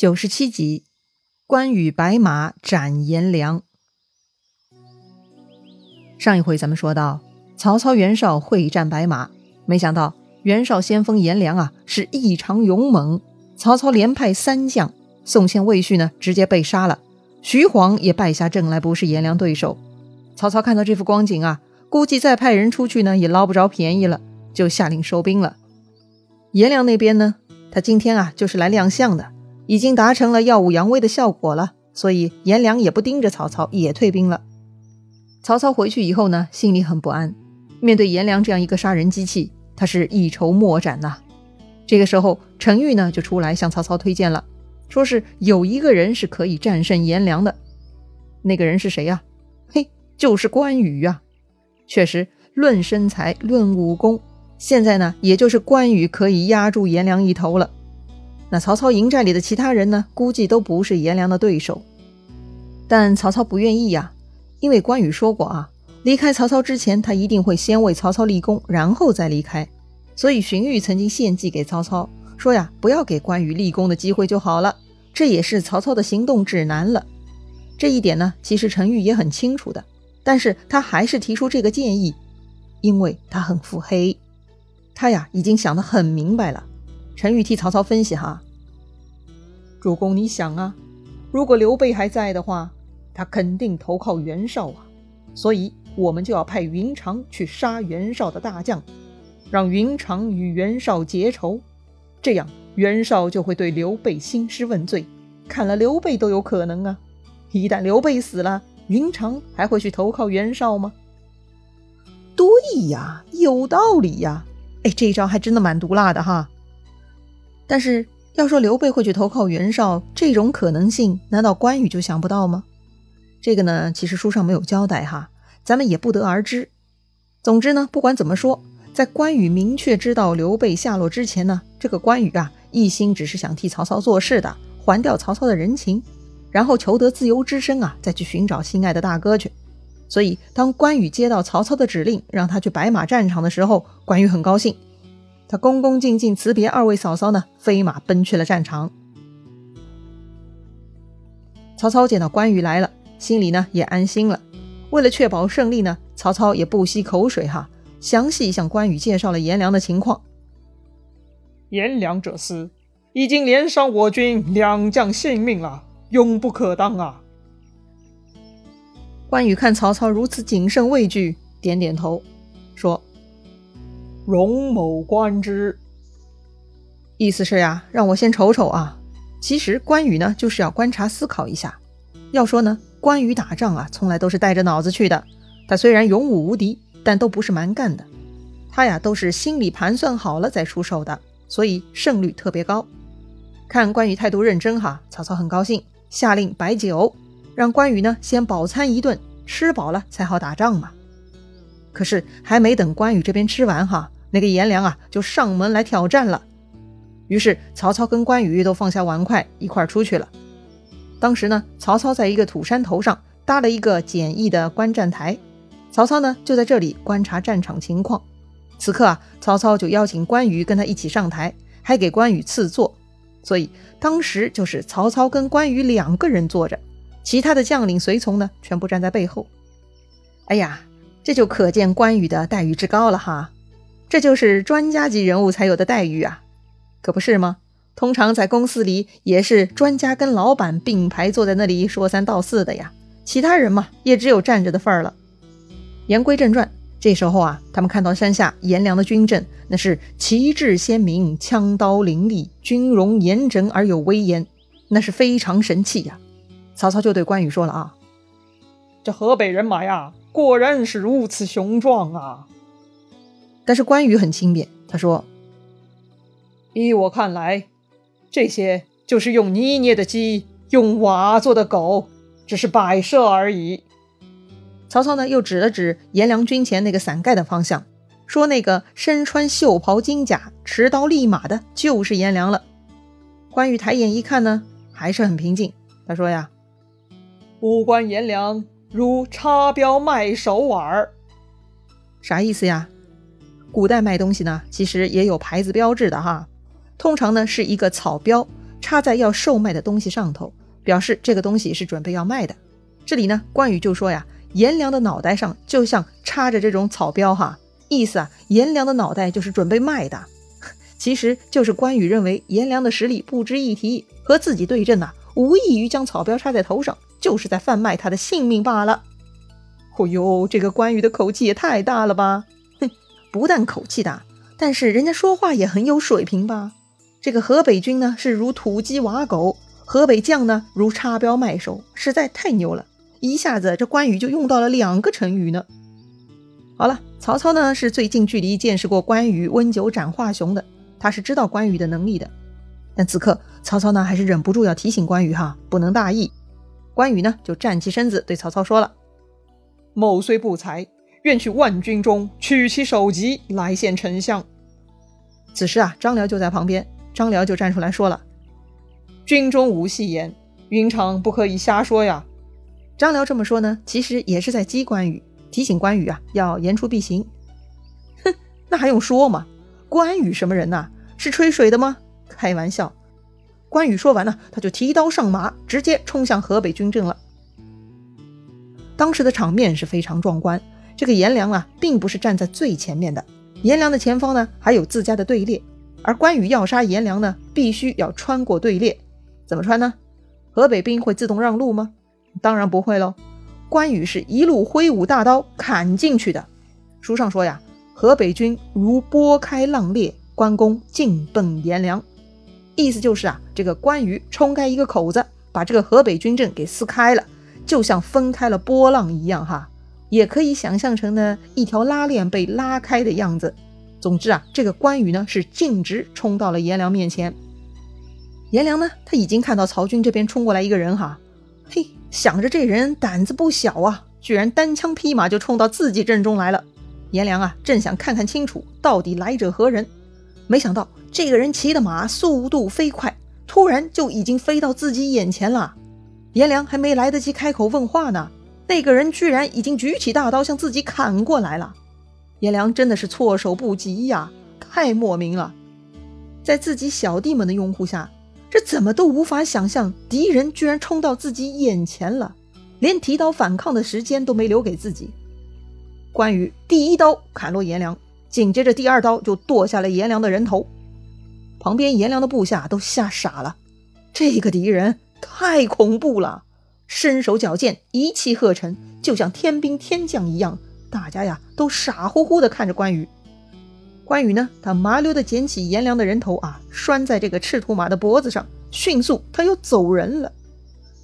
九十七集，关羽白马斩颜良。上一回咱们说到，曹操袁绍会战白马，没想到袁绍先锋颜良啊是异常勇猛，曹操连派三将，宋宪、魏续呢直接被杀了，徐晃也败下阵来，不是颜良对手。曹操看到这副光景啊，估计再派人出去呢也捞不着便宜了，就下令收兵了。颜良那边呢，他今天啊就是来亮相的。已经达成了耀武扬威的效果了，所以颜良也不盯着曹操，也退兵了。曹操回去以后呢，心里很不安。面对颜良这样一个杀人机器，他是一筹莫展呐。这个时候，陈玉呢就出来向曹操推荐了，说是有一个人是可以战胜颜良的。那个人是谁呀？嘿，就是关羽呀。确实，论身材，论武功，现在呢，也就是关羽可以压住颜良一头了。那曹操营寨里的其他人呢？估计都不是颜良的对手。但曹操不愿意呀，因为关羽说过啊，离开曹操之前，他一定会先为曹操立功，然后再离开。所以荀彧曾经献计给曹操，说呀，不要给关羽立功的机会就好了。这也是曹操的行动指南了。这一点呢，其实陈玉也很清楚的，但是他还是提出这个建议，因为他很腹黑，他呀已经想得很明白了。陈玉替曹操分析哈，主公，你想啊，如果刘备还在的话，他肯定投靠袁绍啊，所以我们就要派云长去杀袁绍的大将，让云长与袁绍结仇，这样袁绍就会对刘备兴师问罪，砍了刘备都有可能啊。一旦刘备死了，云长还会去投靠袁绍吗？对呀，有道理呀。哎，这一招还真的蛮毒辣的哈。但是要说刘备会去投靠袁绍这种可能性，难道关羽就想不到吗？这个呢，其实书上没有交代哈，咱们也不得而知。总之呢，不管怎么说，在关羽明确知道刘备下落之前呢，这个关羽啊，一心只是想替曹操做事的，还掉曹操的人情，然后求得自由之身啊，再去寻找心爱的大哥去。所以，当关羽接到曹操的指令，让他去白马战场的时候，关羽很高兴。他恭恭敬敬辞别二位嫂嫂呢，飞马奔去了战场。曹操见到关羽来了，心里呢也安心了。为了确保胜利呢，曹操也不惜口水哈，详细向关羽介绍了颜良的情况。颜良这厮已经连伤我军两将性命了，勇不可当啊！关羽看曹操如此谨慎畏惧，点点头，说。容某观之，意思是呀，让我先瞅瞅啊。其实关羽呢，就是要观察思考一下。要说呢，关羽打仗啊，从来都是带着脑子去的。他虽然勇武无敌，但都不是蛮干的。他呀，都是心里盘算好了再出手的，所以胜率特别高。看关羽态度认真哈，曹操很高兴，下令摆酒，让关羽呢先饱餐一顿，吃饱了才好打仗嘛。可是还没等关羽这边吃完哈，那个颜良啊就上门来挑战了。于是曹操跟关羽都放下碗筷一块出去了。当时呢，曹操在一个土山头上搭了一个简易的观战台，曹操呢就在这里观察战场情况。此刻啊，曹操就邀请关羽跟他一起上台，还给关羽赐座。所以当时就是曹操跟关羽两个人坐着，其他的将领随从呢全部站在背后。哎呀！这就可见关羽的待遇之高了哈，这就是专家级人物才有的待遇啊，可不是吗？通常在公司里也是专家跟老板并排坐在那里说三道四的呀，其他人嘛也只有站着的份儿了。言归正传，这时候啊，他们看到山下颜良的军阵，那是旗帜鲜明，枪刀凌厉，军容严整而有威严，那是非常神气呀。曹操就对关羽说了啊，这河北人马呀。果然是如此雄壮啊！但是关羽很轻蔑，他说：“依我看来，这些就是用泥捏的鸡，用瓦做的狗，只是摆设而已。”曹操呢，又指了指颜良军前那个伞盖的方向，说：“那个身穿袖袍金甲、持刀立马的，就是颜良了。”关羽抬眼一看呢，还是很平静。他说：“呀，五官颜良。”如插标卖手腕儿，啥意思呀？古代卖东西呢，其实也有牌子标志的哈。通常呢是一个草标，插在要售卖的东西上头，表示这个东西是准备要卖的。这里呢，关羽就说呀，颜良的脑袋上就像插着这种草标哈，意思啊，颜良的脑袋就是准备卖的。其实就是关羽认为颜良的实力不值一提，和自己对阵呐，无异于将草标插在头上，就是在贩卖他的性命罢了。哦呦，这个关羽的口气也太大了吧！哼，不但口气大，但是人家说话也很有水平吧？这个河北军呢是如土鸡瓦狗，河北将呢如插标卖首，实在太牛了！一下子这关羽就用到了两个成语呢。好了，曹操呢是最近距离见识过关羽温酒斩华雄的。他是知道关羽的能力的，但此刻曹操呢还是忍不住要提醒关羽哈，不能大意。关羽呢就站起身子对曹操说了：“某虽不才，愿去万军中取其首级来献丞相。”此时啊，张辽就在旁边，张辽就站出来说了：“军中无戏言，云长不可以瞎说呀。”张辽这么说呢，其实也是在激关羽，提醒关羽啊要言出必行。哼，那还用说吗？关羽什么人呐？是吹水的吗？开玩笑！关羽说完呢，他就提刀上马，直接冲向河北军阵了。当时的场面是非常壮观。这个颜良啊，并不是站在最前面的，颜良的前方呢还有自家的队列，而关羽要杀颜良呢，必须要穿过队列。怎么穿呢？河北兵会自动让路吗？当然不会喽。关羽是一路挥舞大刀砍进去的。书上说呀。河北军如拨开浪裂，关公尽奔颜良。意思就是啊，这个关羽冲开一个口子，把这个河北军阵给撕开了，就像分开了波浪一样哈。也可以想象成呢一条拉链被拉开的样子。总之啊，这个关羽呢是径直冲到了颜良面前。颜良呢他已经看到曹军这边冲过来一个人哈，嘿，想着这人胆子不小啊，居然单枪匹马就冲到自己阵中来了。颜良啊，正想看看清楚到底来者何人，没想到这个人骑的马速度飞快，突然就已经飞到自己眼前了。颜良还没来得及开口问话呢，那个人居然已经举起大刀向自己砍过来了。颜良真的是措手不及呀，太莫名了。在自己小弟们的拥护下，这怎么都无法想象敌人居然冲到自己眼前了，连提刀反抗的时间都没留给自己。关羽第一刀砍落颜良，紧接着第二刀就剁下了颜良的人头。旁边颜良的部下都吓傻了，这个敌人太恐怖了，身手矫健，一气呵成，就像天兵天将一样。大家呀都傻乎乎的看着关羽。关羽呢，他麻溜的捡起颜良的人头啊，拴在这个赤兔马的脖子上，迅速他又走人了。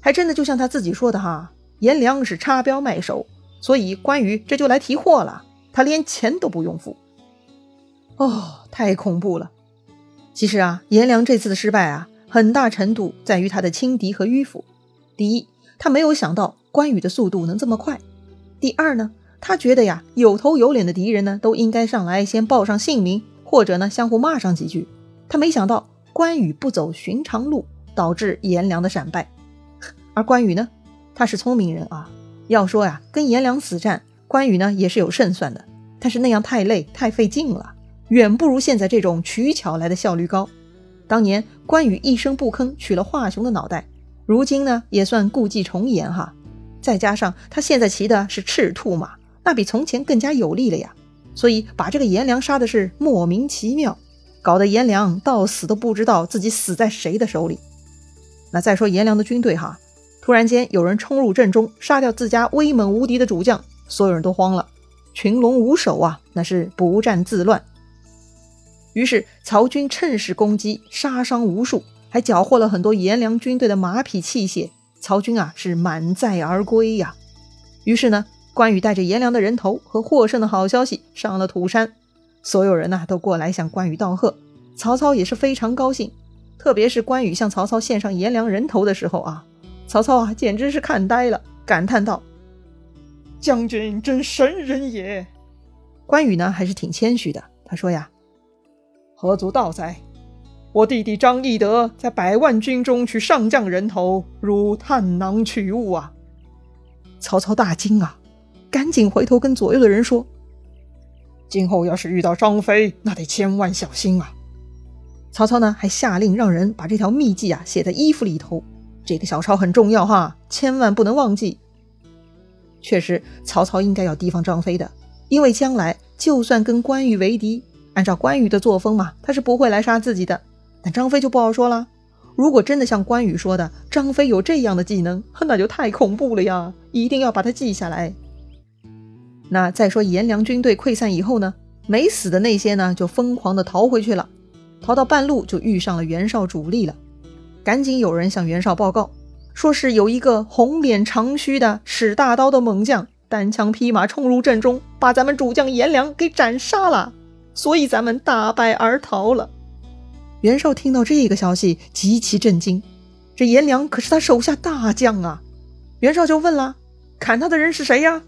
还真的就像他自己说的哈，颜良是插标卖首。所以关羽这就来提货了，他连钱都不用付。哦，太恐怖了！其实啊，颜良这次的失败啊，很大程度在于他的轻敌和迂腐。第一，他没有想到关羽的速度能这么快；第二呢，他觉得呀，有头有脸的敌人呢，都应该上来先报上姓名，或者呢相互骂上几句。他没想到关羽不走寻常路，导致颜良的闪败。而关羽呢，他是聪明人啊。要说呀，跟颜良死战，关羽呢也是有胜算的，但是那样太累太费劲了，远不如现在这种取巧来的效率高。当年关羽一声不吭取了华雄的脑袋，如今呢也算故伎重演哈。再加上他现在骑的是赤兔马，那比从前更加有力了呀，所以把这个颜良杀的是莫名其妙，搞得颜良到死都不知道自己死在谁的手里。那再说颜良的军队哈。突然间，有人冲入阵中，杀掉自家威猛无敌的主将，所有人都慌了，群龙无首啊，那是不战自乱。于是曹军趁势攻击，杀伤无数，还缴获了很多颜良军队的马匹器械。曹军啊，是满载而归呀。于是呢，关羽带着颜良的人头和获胜的好消息上了土山，所有人呐都过来向关羽道贺。曹操也是非常高兴，特别是关羽向曹操献上颜良人头的时候啊。曹操啊，简直是看呆了，感叹道：“将军真神人也。”关羽呢，还是挺谦虚的。他说：“呀，何足道哉？我弟弟张翼德在百万军中取上将人头，如探囊取物啊！”曹操大惊啊，赶紧回头跟左右的人说：“今后要是遇到张飞，那得千万小心啊！”曹操呢还下令让人把这条秘计啊写在衣服里头，这个小抄很重要哈，千万不能忘记。确实，曹操应该要提防张飞的，因为将来就算跟关羽为敌，按照关羽的作风嘛，他是不会来杀自己的。但张飞就不好说了。如果真的像关羽说的，张飞有这样的技能，那就太恐怖了呀！一定要把它记下来。那再说颜良军队溃散以后呢，没死的那些呢，就疯狂的逃回去了。逃到半路就遇上了袁绍主力了，赶紧有人向袁绍报告，说是有一个红脸长须的使大刀的猛将，单枪匹马冲入阵中，把咱们主将颜良给斩杀了，所以咱们大败而逃了。袁绍听到这个消息，极其震惊。这颜良可是他手下大将啊！袁绍就问了：“砍他的人是谁呀？”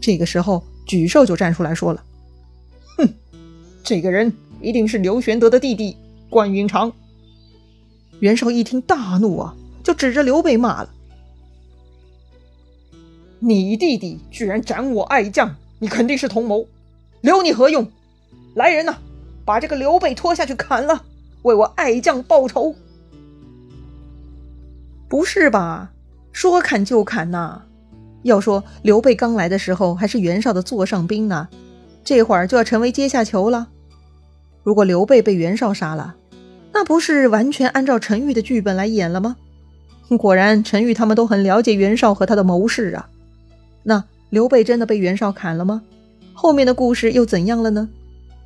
这个时候，沮授就站出来说了：“哼，这个人一定是刘玄德的弟弟关云长。”袁绍一听大怒啊，就指着刘备骂了：“你弟弟居然斩我爱将，你肯定是同谋，留你何用？来人呐，把这个刘备拖下去砍了！”为我爱将报仇？不是吧？说砍就砍呐！要说刘备刚来的时候还是袁绍的座上宾呢，这会儿就要成为阶下囚了。如果刘备被袁绍杀了，那不是完全按照陈玉的剧本来演了吗？果然，陈玉他们都很了解袁绍和他的谋士啊。那刘备真的被袁绍砍了吗？后面的故事又怎样了呢？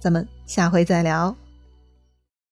咱们下回再聊。